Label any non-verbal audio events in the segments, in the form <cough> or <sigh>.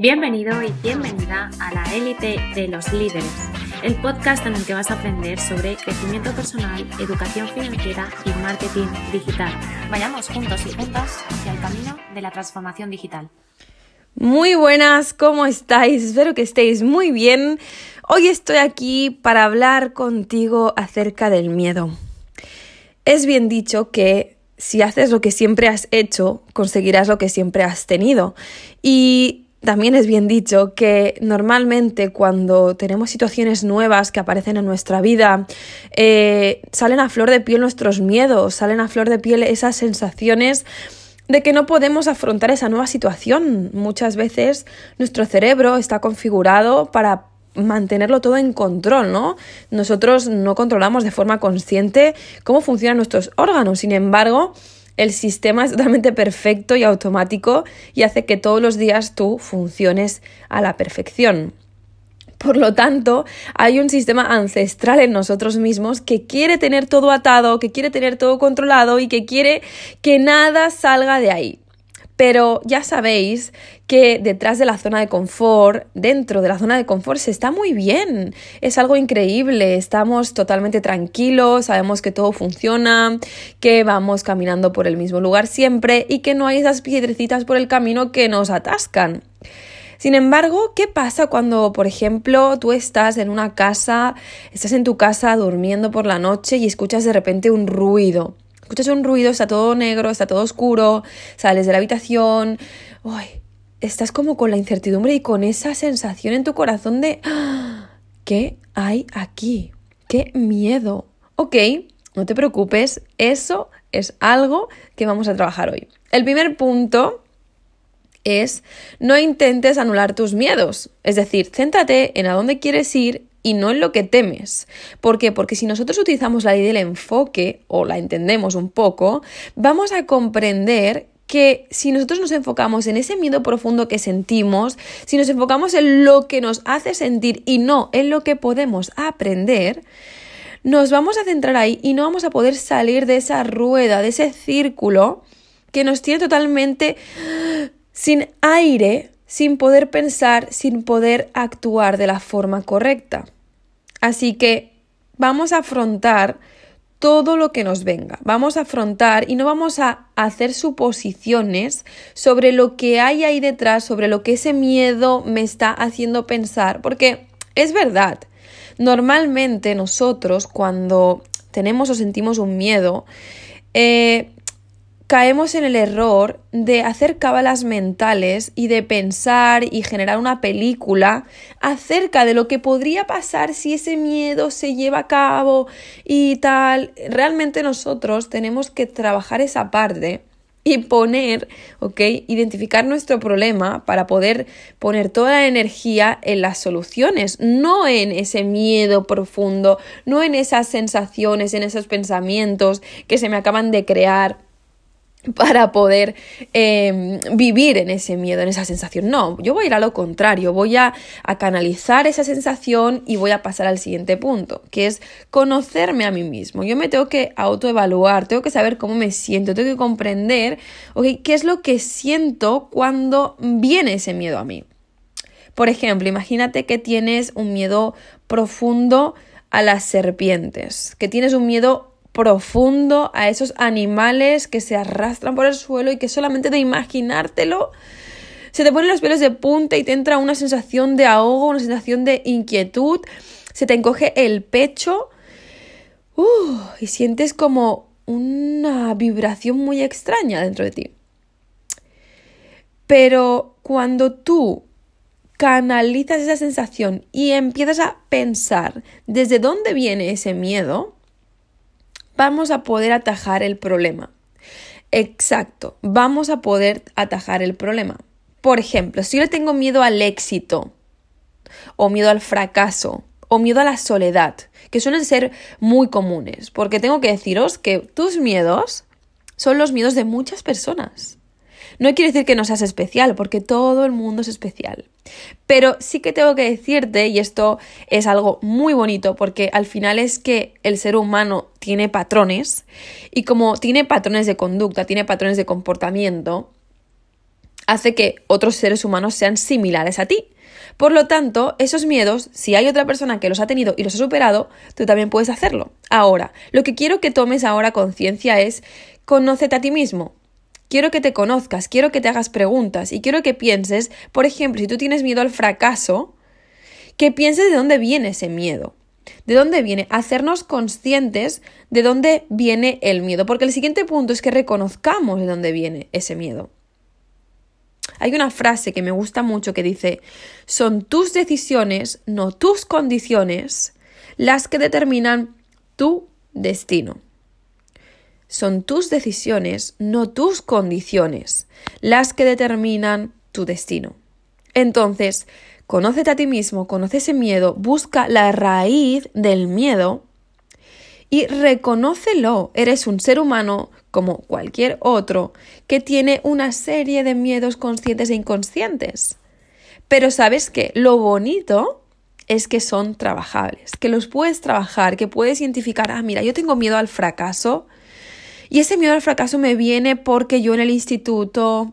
Bienvenido y bienvenida a la élite de los líderes, el podcast en el que vas a aprender sobre crecimiento personal, educación financiera y marketing digital. Vayamos juntos y juntas hacia el camino de la transformación digital. Muy buenas, ¿cómo estáis? Espero que estéis muy bien. Hoy estoy aquí para hablar contigo acerca del miedo. Es bien dicho que si haces lo que siempre has hecho, conseguirás lo que siempre has tenido. Y también es bien dicho que normalmente cuando tenemos situaciones nuevas que aparecen en nuestra vida, eh, salen a flor de piel nuestros miedos, salen a flor de piel esas sensaciones de que no podemos afrontar esa nueva situación. Muchas veces nuestro cerebro está configurado para mantenerlo todo en control, ¿no? Nosotros no controlamos de forma consciente cómo funcionan nuestros órganos, sin embargo, el sistema es totalmente perfecto y automático y hace que todos los días tú funciones a la perfección. Por lo tanto, hay un sistema ancestral en nosotros mismos que quiere tener todo atado, que quiere tener todo controlado y que quiere que nada salga de ahí. Pero ya sabéis que detrás de la zona de confort, dentro de la zona de confort, se está muy bien. Es algo increíble. Estamos totalmente tranquilos, sabemos que todo funciona, que vamos caminando por el mismo lugar siempre y que no hay esas piedrecitas por el camino que nos atascan. Sin embargo, ¿qué pasa cuando, por ejemplo, tú estás en una casa, estás en tu casa durmiendo por la noche y escuchas de repente un ruido? Escuchas un ruido, está todo negro, está todo oscuro, sales de la habitación, uy, estás como con la incertidumbre y con esa sensación en tu corazón de ¡Ah! ¿qué hay aquí? ¡Qué miedo! Ok, no te preocupes, eso es algo que vamos a trabajar hoy. El primer punto es no intentes anular tus miedos, es decir, céntrate en a dónde quieres ir y no en lo que temes. ¿Por qué? Porque si nosotros utilizamos la ley del enfoque o la entendemos un poco, vamos a comprender que si nosotros nos enfocamos en ese miedo profundo que sentimos, si nos enfocamos en lo que nos hace sentir y no en lo que podemos aprender, nos vamos a centrar ahí y no vamos a poder salir de esa rueda, de ese círculo que nos tiene totalmente sin aire sin poder pensar, sin poder actuar de la forma correcta. Así que vamos a afrontar todo lo que nos venga. Vamos a afrontar y no vamos a hacer suposiciones sobre lo que hay ahí detrás, sobre lo que ese miedo me está haciendo pensar, porque es verdad. Normalmente nosotros cuando tenemos o sentimos un miedo, eh, caemos en el error de hacer cábalas mentales y de pensar y generar una película acerca de lo que podría pasar si ese miedo se lleva a cabo y tal. Realmente nosotros tenemos que trabajar esa parte y poner, ¿ok? Identificar nuestro problema para poder poner toda la energía en las soluciones, no en ese miedo profundo, no en esas sensaciones, en esos pensamientos que se me acaban de crear para poder em, vivir en ese miedo, en esa sensación. No, yo voy a ir a lo contrario, voy a, canalizar esa sensación y voy a pasar al siguiente punto, que es conocerme a mí mismo. Yo me tengo que autoevaluar, tengo que saber cómo me siento, tengo que comprender, qué es lo que siento cuando viene ese miedo a mí. Por ejemplo, imagínate que tienes un miedo profundo a las serpientes, que tienes un miedo profundo a esos animales que se arrastran por el suelo y que solamente de imaginártelo se te ponen los pelos de punta y te entra una sensación de ahogo, una sensación de inquietud, se te encoge el pecho uh, y sientes como una vibración muy extraña dentro de ti. Pero cuando tú canalizas esa sensación y empiezas a pensar desde dónde viene ese miedo, vamos a poder atajar el problema. Exacto, vamos a poder atajar el problema. Por ejemplo, si yo le tengo miedo al éxito, o miedo al fracaso, o miedo a la soledad, que suelen ser muy comunes, porque tengo que deciros que tus miedos son los miedos de muchas personas. No quiere decir que no seas especial, porque todo el mundo es especial. Pero sí que tengo que decirte, y esto es algo muy bonito, porque al final es que el ser humano tiene patrones, y como tiene patrones de conducta, tiene patrones de comportamiento, hace que otros seres humanos sean similares a ti. Por lo tanto, esos miedos, si hay otra persona que los ha tenido y los ha superado, tú también puedes hacerlo. Ahora, lo que quiero que tomes ahora conciencia es conócete a ti mismo. Quiero que te conozcas, quiero que te hagas preguntas y quiero que pienses, por ejemplo, si tú tienes miedo al fracaso, que pienses de dónde viene ese miedo. ¿De dónde viene? Hacernos conscientes de dónde viene el miedo, porque el siguiente punto es que reconozcamos de dónde viene ese miedo. Hay una frase que me gusta mucho que dice, son tus decisiones, no tus condiciones, las que determinan tu destino. Son tus decisiones, no tus condiciones, las que determinan tu destino. Entonces, conócete a ti mismo, conoce ese miedo, busca la raíz del miedo y reconócelo. Eres un ser humano como cualquier otro que tiene una serie de miedos conscientes e inconscientes. Pero sabes que lo bonito es que son trabajables, que los puedes trabajar, que puedes identificar, ah, mira, yo tengo miedo al fracaso, y ese miedo al fracaso me viene porque yo en el instituto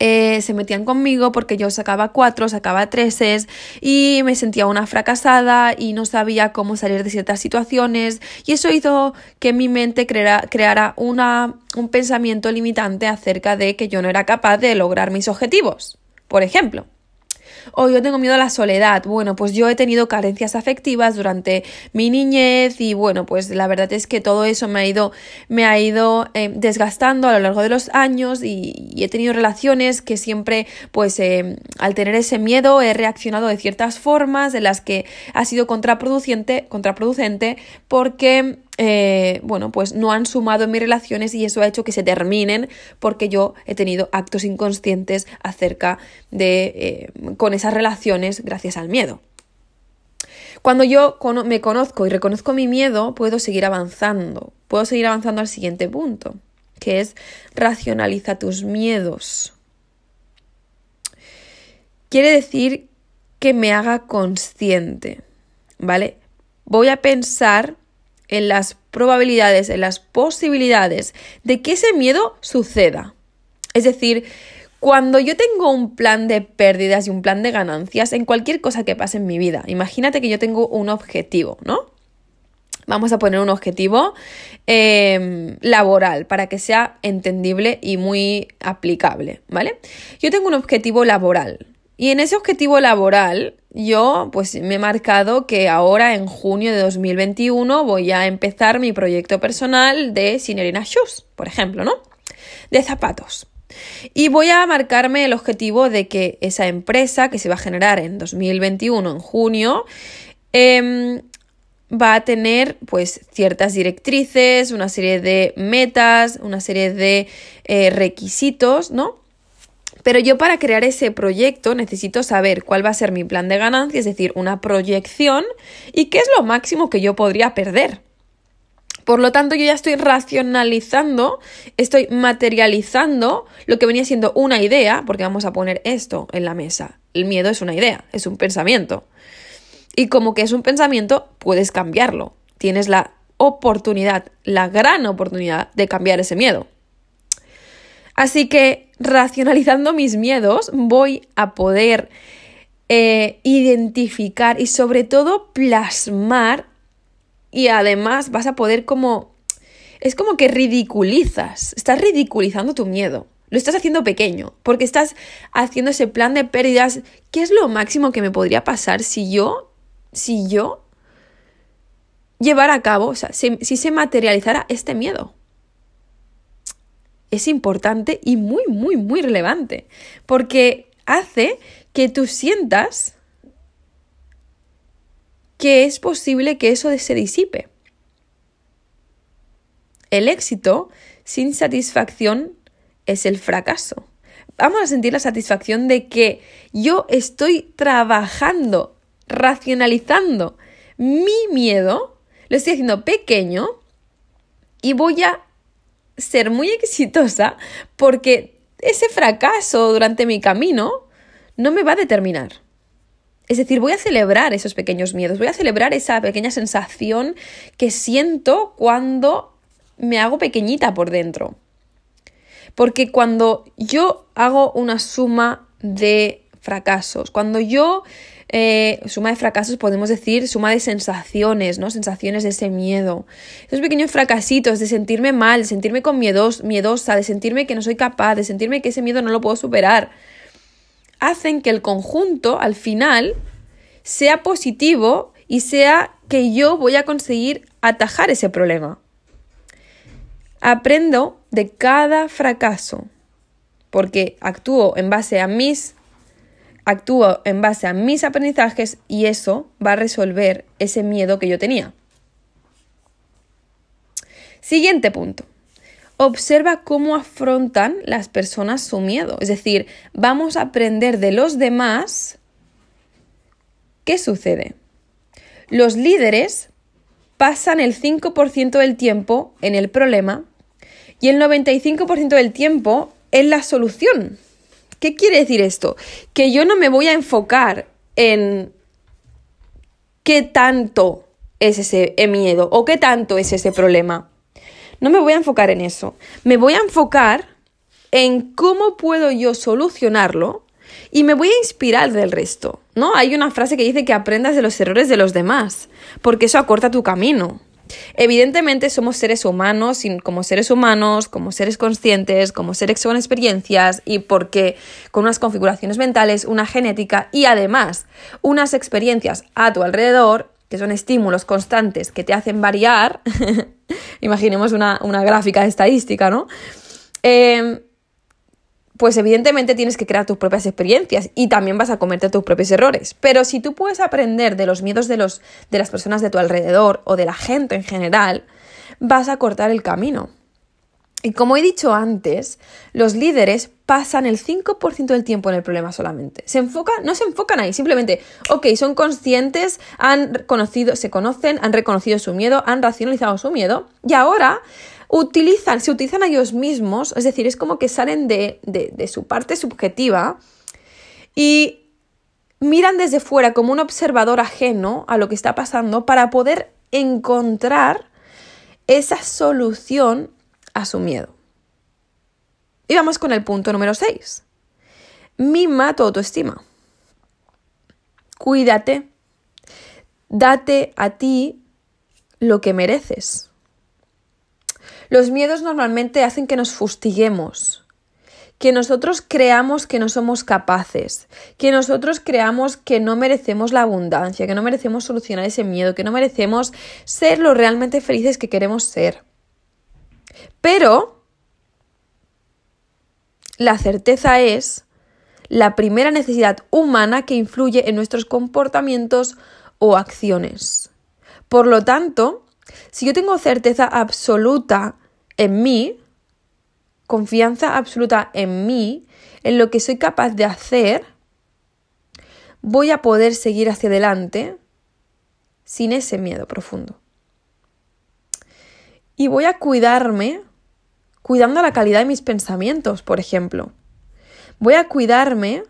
eh, se metían conmigo porque yo sacaba cuatro, sacaba treses y me sentía una fracasada y no sabía cómo salir de ciertas situaciones. Y eso hizo que mi mente creara, creara una, un pensamiento limitante acerca de que yo no era capaz de lograr mis objetivos, por ejemplo o yo tengo miedo a la soledad. Bueno, pues yo he tenido carencias afectivas durante mi niñez y bueno, pues la verdad es que todo eso me ha ido, me ha ido eh, desgastando a lo largo de los años y, he tenido relaciones que siempre, pues eh, al tener ese miedo he reaccionado de ciertas formas en las que ha sido contraproducente, contraproducente porque eh, bueno, pues no han sumado en mis relaciones y eso ha hecho que se terminen porque yo he tenido actos inconscientes acerca de eh, con esas relaciones gracias al miedo. Cuando yo me conozco y reconozco mi miedo, puedo seguir avanzando, puedo seguir avanzando al siguiente punto, que es racionaliza tus miedos. Quiere decir que me haga consciente, ¿vale? Voy a pensar en las probabilidades, en las posibilidades de que ese miedo suceda. Es decir, cuando yo tengo un plan de pérdidas y un plan de ganancias en cualquier cosa que pase en mi vida, imagínate que yo tengo un objetivo, ¿no? Vamos a poner un objetivo em, laboral para que sea entendible y muy aplicable, ¿vale? Yo tengo un objetivo laboral y en ese objetivo laboral yo pues me he marcado que ahora en junio de 2021 voy a empezar mi proyecto personal de Sinerina Shoes, por ejemplo, ¿no? De zapatos. Y voy a marcarme el objetivo de que esa empresa que se va a generar en 2021, en junio, em, va a tener pues ciertas directrices, una serie de metas, una serie de eh, requisitos, ¿no? Pero yo para crear ese proyecto necesito saber cuál va a ser mi plan de ganancia, es decir, una proyección y qué es lo máximo que yo podría perder. Por lo tanto, yo ya estoy racionalizando, estoy materializando lo que venía siendo una idea, porque vamos a poner esto en la mesa. El miedo es una idea, es un pensamiento. Y como que es un pensamiento, puedes cambiarlo. Tienes la oportunidad, la gran oportunidad de cambiar ese miedo. Así que racionalizando mis miedos voy a poder eh, identificar y sobre todo plasmar y además vas a poder como... Es como que ridiculizas, estás ridiculizando tu miedo. Lo estás haciendo pequeño, porque estás haciendo ese plan de pérdidas. ¿Qué es lo máximo que me podría pasar si yo, si yo llevara a cabo, o sea, si se materializara este miedo? Es importante y muy, muy, muy relevante, porque hace que tú sientas que es posible que eso se disipe. El éxito sin satisfacción es el fracaso. Vamos a sentir la satisfacción de que yo estoy trabajando, racionalizando mi miedo, lo estoy haciendo pequeño y voy a ser muy exitosa porque ese fracaso durante mi camino no me va a determinar. Es decir, voy a celebrar esos pequeños miedos, voy a celebrar esa pequeña sensación que siento cuando me hago pequeñita por dentro. Porque cuando yo hago una suma de fracasos, cuando yo eh, suma de fracasos podemos decir suma de sensaciones, ¿no? Sensaciones de ese miedo. Esos pequeños fracasitos de sentirme mal, de sentirme con miedos, miedosa, de sentirme que no soy capaz, de sentirme que ese miedo no lo puedo superar, hacen que el conjunto al final sea positivo y sea que yo voy a conseguir atajar ese problema. Aprendo de cada fracaso porque actúo en base a mis actúo en base a mis aprendizajes y eso va a resolver ese miedo que yo tenía. Siguiente punto. Observa cómo afrontan las personas su miedo. Es decir, vamos a aprender de los demás qué sucede. Los líderes pasan el 5% del tiempo en el problema y el 95% del tiempo en la solución. ¿Qué quiere decir esto? Que yo no me voy a enfocar en qué tanto es ese miedo o qué tanto es ese problema. No me voy a enfocar en eso. Me voy a enfocar en cómo puedo yo solucionarlo y me voy a inspirar del resto, ¿no? Hay una frase que dice que aprendas de los errores de los demás, porque eso acorta tu camino. Evidentemente somos seres humanos, como seres humanos, como seres conscientes, como seres con experiencias y porque con unas configuraciones mentales, una genética y además unas experiencias a tu alrededor, que son estímulos constantes que te hacen variar, <laughs> imaginemos una, gráfica estadística, ¿no? Eh, pues evidentemente tienes que crear tus propias experiencias y también vas a cometer tus propios errores. Pero si tú puedes aprender de los miedos de, los, de las personas de tu alrededor o de la gente en general, vas a cortar el camino. Y como he dicho antes, los líderes pasan el 5% del tiempo en el problema solamente. Se enfocan, no se enfocan ahí, simplemente, ok, son conscientes, han conocido, se conocen, han reconocido su miedo, han racionalizado su miedo y ahora utilizan, se utilizan a ellos mismos, es decir, es como que salen de, de, su parte subjetiva y miran desde fuera como un observador ajeno a lo que está pasando para poder encontrar esa solución a su miedo. Y vamos con el punto número 6. Mima tu autoestima. Cuídate. Date a ti lo que mereces. Los miedos normalmente hacen que nos fustiguemos, que nosotros creamos que no somos capaces, que nosotros creamos que no merecemos la abundancia, que no merecemos solucionar ese miedo, que no merecemos ser lo realmente felices que queremos ser. Pero la certeza es la primera necesidad humana que influye en nuestros comportamientos o acciones. Por lo tanto, si yo tengo certeza absoluta en mí, confianza absoluta en mí, en lo que soy capaz de hacer, voy a poder seguir hacia adelante sin ese miedo profundo. Y voy a cuidarme cuidando la calidad de mis pensamientos, por ejemplo. Voy a cuidarme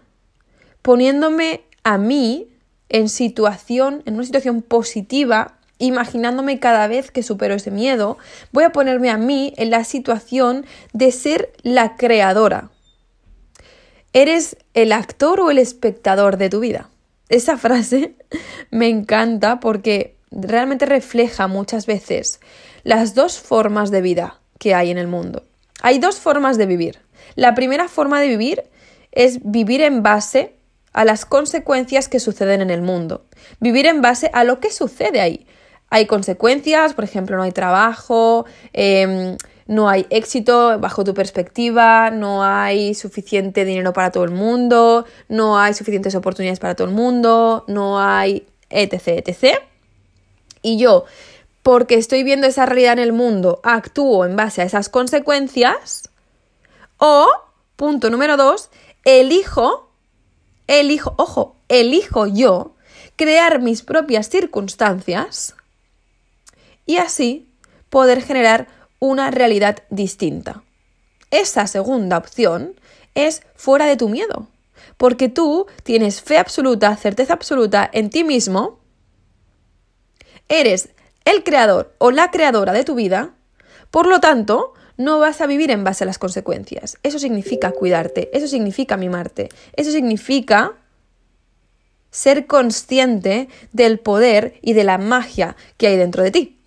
poniéndome a mí en situación, en una situación positiva imaginándome cada vez que supero ese miedo, voy a ponerme a mí en la situación de ser la creadora. ¿Eres el actor o el espectador de tu vida? Esa <laughs> frase me encanta porque realmente refleja muchas veces las dos formas de vida que hay en el mundo. Hay dos formas de vivir. La primera forma de vivir es vivir en base a las consecuencias que suceden en el mundo. Vivir en base a lo que sucede ahí hay consecuencias, por ejemplo, no hay trabajo, em, no hay éxito bajo tu perspectiva, no hay suficiente dinero para todo el mundo, no hay suficientes oportunidades para todo el mundo, no hay etc, etc. Y yo, porque estoy viendo esa realidad en el mundo, actúo en base a esas consecuencias. O, punto número dos, elijo, elijo, ojo, elijo yo crear mis propias circunstancias y así poder generar una realidad distinta. Esa segunda opción es fuera de tu miedo, porque tú tienes fe absoluta, certeza absoluta en ti mismo, eres el creador o la creadora de tu vida, por lo tanto, no vas a vivir en base a las consecuencias. Eso significa cuidarte, eso significa mimarte, eso significa ser consciente del poder y de la magia que hay dentro de ti.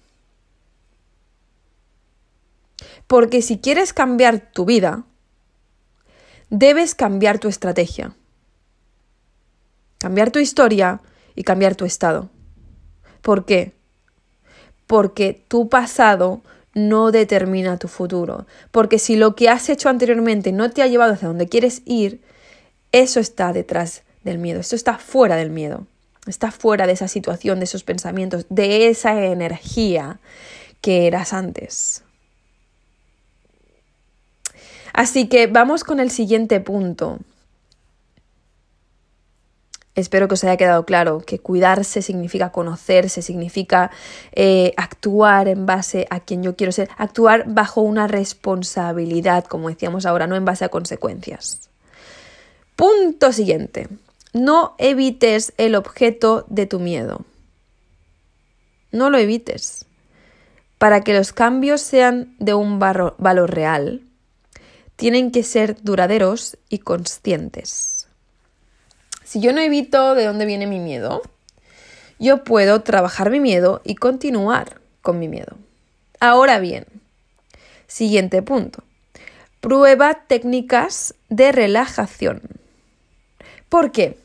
Porque si quieres cambiar tu vida, debes cambiar tu estrategia, cambiar tu historia y cambiar tu estado. ¿Por qué? Porque tu pasado no determina tu futuro. Porque si lo que has hecho anteriormente no te ha llevado hacia donde quieres ir, eso está detrás del miedo, eso está fuera del miedo, está fuera de esa situación, de esos pensamientos, de esa energía que eras antes. Así que vamos con el siguiente punto. Espero que os haya quedado claro que cuidarse significa conocerse, significa eh, actuar en base a quien yo quiero ser, actuar bajo una responsabilidad, como decíamos ahora, no en base a consecuencias. Punto siguiente. No evites el objeto de tu miedo. No lo evites. Para que los cambios sean de un valor real, tienen que ser duraderos y conscientes. Si yo no evito de dónde viene mi miedo, yo puedo trabajar mi miedo y continuar con mi miedo. Ahora bien, siguiente punto. Prueba técnicas de relajación. ¿Por qué?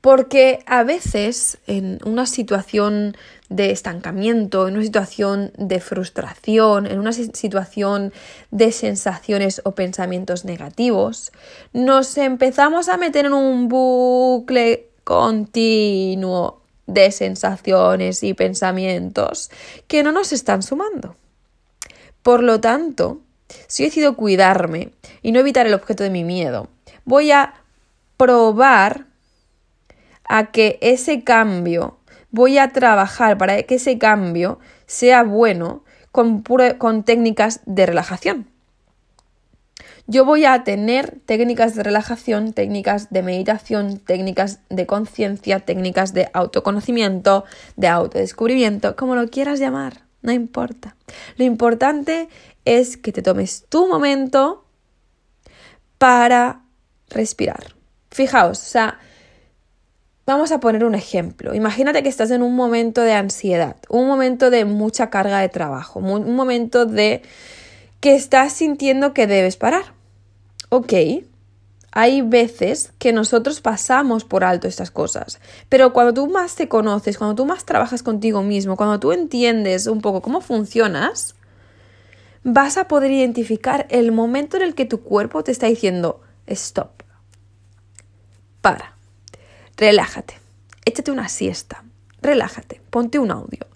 Porque a veces en una situación de estancamiento, en una situación de frustración, en una situación de sensaciones o pensamientos negativos, nos empezamos a meter en un bucle continuo de sensaciones y pensamientos que no nos están sumando. Por lo tanto, si he decidido cuidarme y no evitar el objeto de mi miedo, voy a probar a que ese cambio voy a trabajar para que ese cambio sea bueno con, técnicas de relajación. Yo voy a tener técnicas de relajación, técnicas de meditación, técnicas de conciencia, técnicas de autoconocimiento, de autodescubrimiento, como lo quieras llamar, no importa. Lo importante es que te tomes tu momento para respirar. Fijaos, o sea, Vamos a poner un ejemplo. Imagínate que estás en un momento de ansiedad, un momento de mucha carga de trabajo, un momento de que estás sintiendo que debes parar. Ok, hay veces que nosotros pasamos por alto estas cosas, pero cuando tú más te conoces, cuando tú más trabajas contigo mismo, cuando tú entiendes un poco cómo funcionas, vas a poder identificar el momento en el que tu cuerpo te está diciendo, stop, para relájate, échate una siesta, relájate, ponte un audio,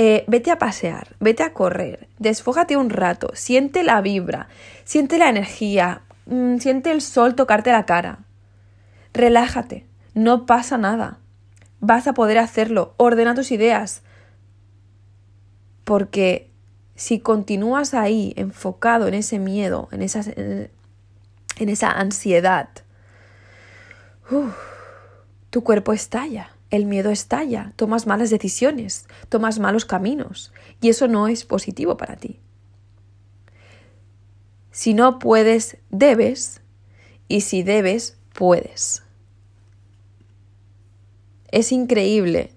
eh, vete a pasear, vete a correr, desfójate un rato, siente la vibra, siente la energía, mm, siente el sol tocarte la cara. Relájate, no pasa nada. Vas a poder hacerlo, ordena tus ideas. Porque si continúas ahí enfocado en ese miedo, en, esa, en esa ansiedad, tu cuerpo estalla, el miedo estalla, tomas malas decisiones, tomas malos caminos y eso no es positivo para ti. Si no puedes, debes y si debes, puedes. Es increíble,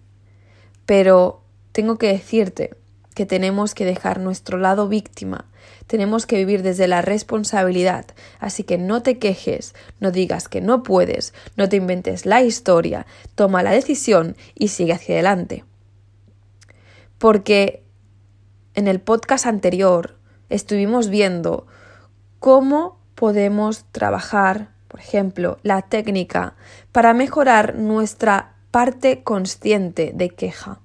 pero tengo que decirte que tenemos que dejar nuestro lado víctima, tenemos que vivir desde la responsabilidad, así que no te quejes, no digas que no puedes, no te inventes la historia, toma la decisión y sigue hacia adelante. Porque en el podcast anterior estuvimos viendo cómo podemos trabajar, por ejemplo, la técnica para mejorar nuestra parte consciente de queja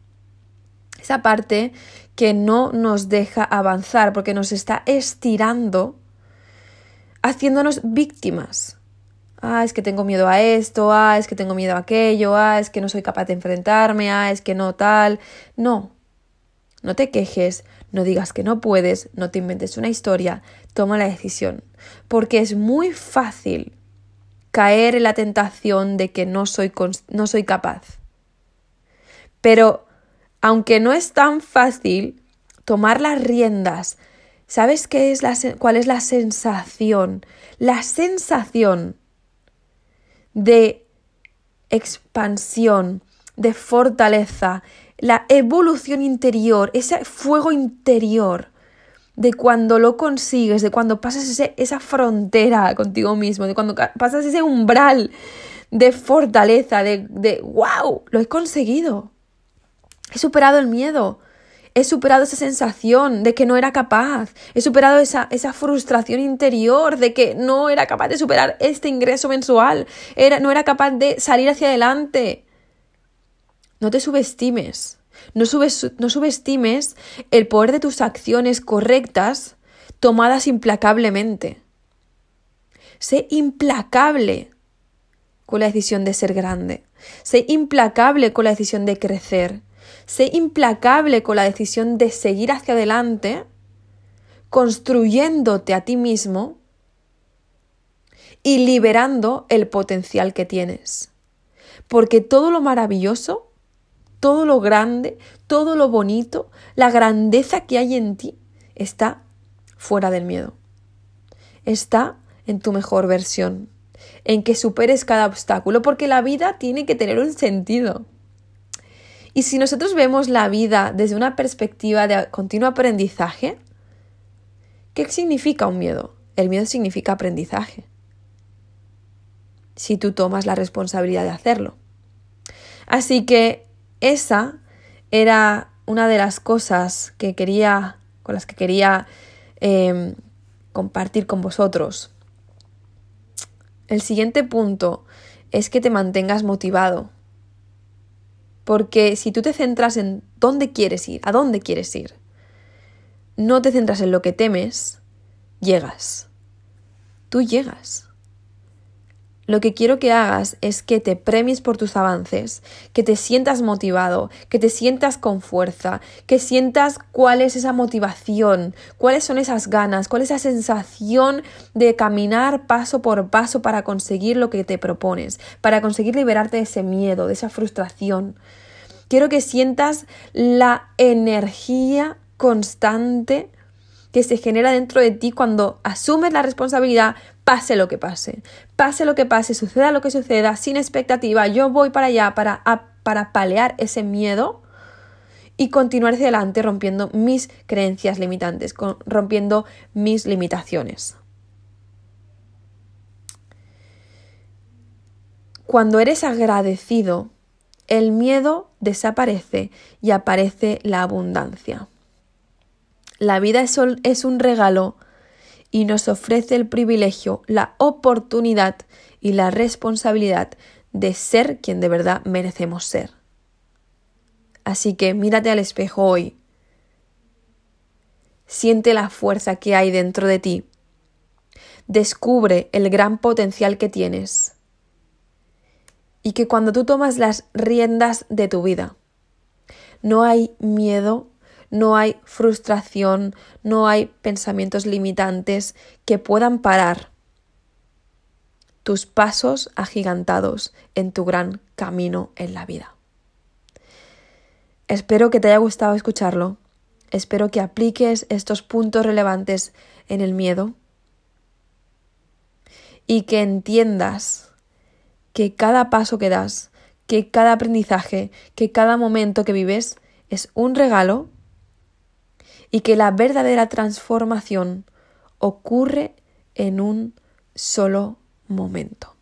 esa parte que no nos deja avanzar porque nos está estirando, haciéndonos víctimas. Ah, es que tengo miedo a esto, ah, es que tengo miedo a aquello, ah, es que no soy capaz de enfrentarme, ah, es que no tal. No, no te quejes, no digas que no puedes, no te inventes una historia, toma la decisión. Porque es muy fácil caer en la tentación de que no soy, no soy capaz. Pero aunque no es tan fácil tomar las riendas ¿Sabes qué es la, cuál es la sensación? La sensación de expansión, de fortaleza, la evolución interior, ese fuego interior de cuando lo consigues, de cuando pasas ese, esa frontera contigo mismo, de cuando pasas ese umbral de fortaleza, de, de wow, lo he conseguido. He superado el miedo, he superado esa sensación de que no era capaz, he superado esa, esa frustración interior de que no era capaz de superar este ingreso mensual, era, no era capaz de salir hacia adelante. No te subestimes, no, no subestimes el poder de tus acciones correctas tomadas implacablemente. Sé implacable con la decisión de ser grande. Sé implacable con la decisión de crecer. Sé implacable con la decisión de seguir hacia adelante, construyéndote a ti mismo y liberando el potencial que tienes. Porque todo lo maravilloso, todo lo grande, todo lo bonito, la grandeza que hay en ti está fuera del miedo. Está en tu mejor versión, en que superes cada obstáculo, porque la vida tiene que tener un sentido. Y si nosotros vemos la vida desde una perspectiva de continuo aprendizaje, ¿qué significa un miedo? El miedo significa aprendizaje. Si tú tomas la responsabilidad de hacerlo. Así que esa era una de las cosas que quería, con las que quería em, compartir con vosotros. El siguiente punto es que te mantengas motivado. Porque si tú te centras en dónde quieres ir, a dónde quieres ir, no te centras en lo que temes, llegas. Tú llegas. Lo que quiero que hagas es que te premies por tus avances, que te sientas motivado, que te sientas con fuerza, que sientas cuál es esa motivación, cuáles son esas ganas, cuál es esa sensación de caminar paso por paso para conseguir lo que te propones, para conseguir liberarte de ese miedo, de esa frustración. Quiero que sientas la energía constante que se genera dentro de ti cuando asumes la responsabilidad, pase lo que pase, pase lo que pase, suceda lo que suceda, sin expectativa, yo voy para allá para, para palear ese miedo y continuar hacia adelante rompiendo mis creencias limitantes, rompiendo mis limitaciones. Cuando eres agradecido, el miedo desaparece y aparece la abundancia. La vida es un regalo y nos ofrece el privilegio, la oportunidad y la responsabilidad de ser quien de verdad merecemos ser. Así que mírate al espejo hoy. Siente la fuerza que hay dentro de ti. Descubre el gran potencial que tienes. Y que cuando tú tomas las riendas de tu vida, no hay miedo no hay frustración, no hay pensamientos limitantes que puedan parar tus pasos agigantados en tu gran camino en la vida. Espero que te haya gustado escucharlo. Espero que apliques estos puntos relevantes en el miedo y que entiendas que cada paso que das, que cada aprendizaje, que cada momento que vives es un regalo y que la verdadera transformación ocurre en un solo momento.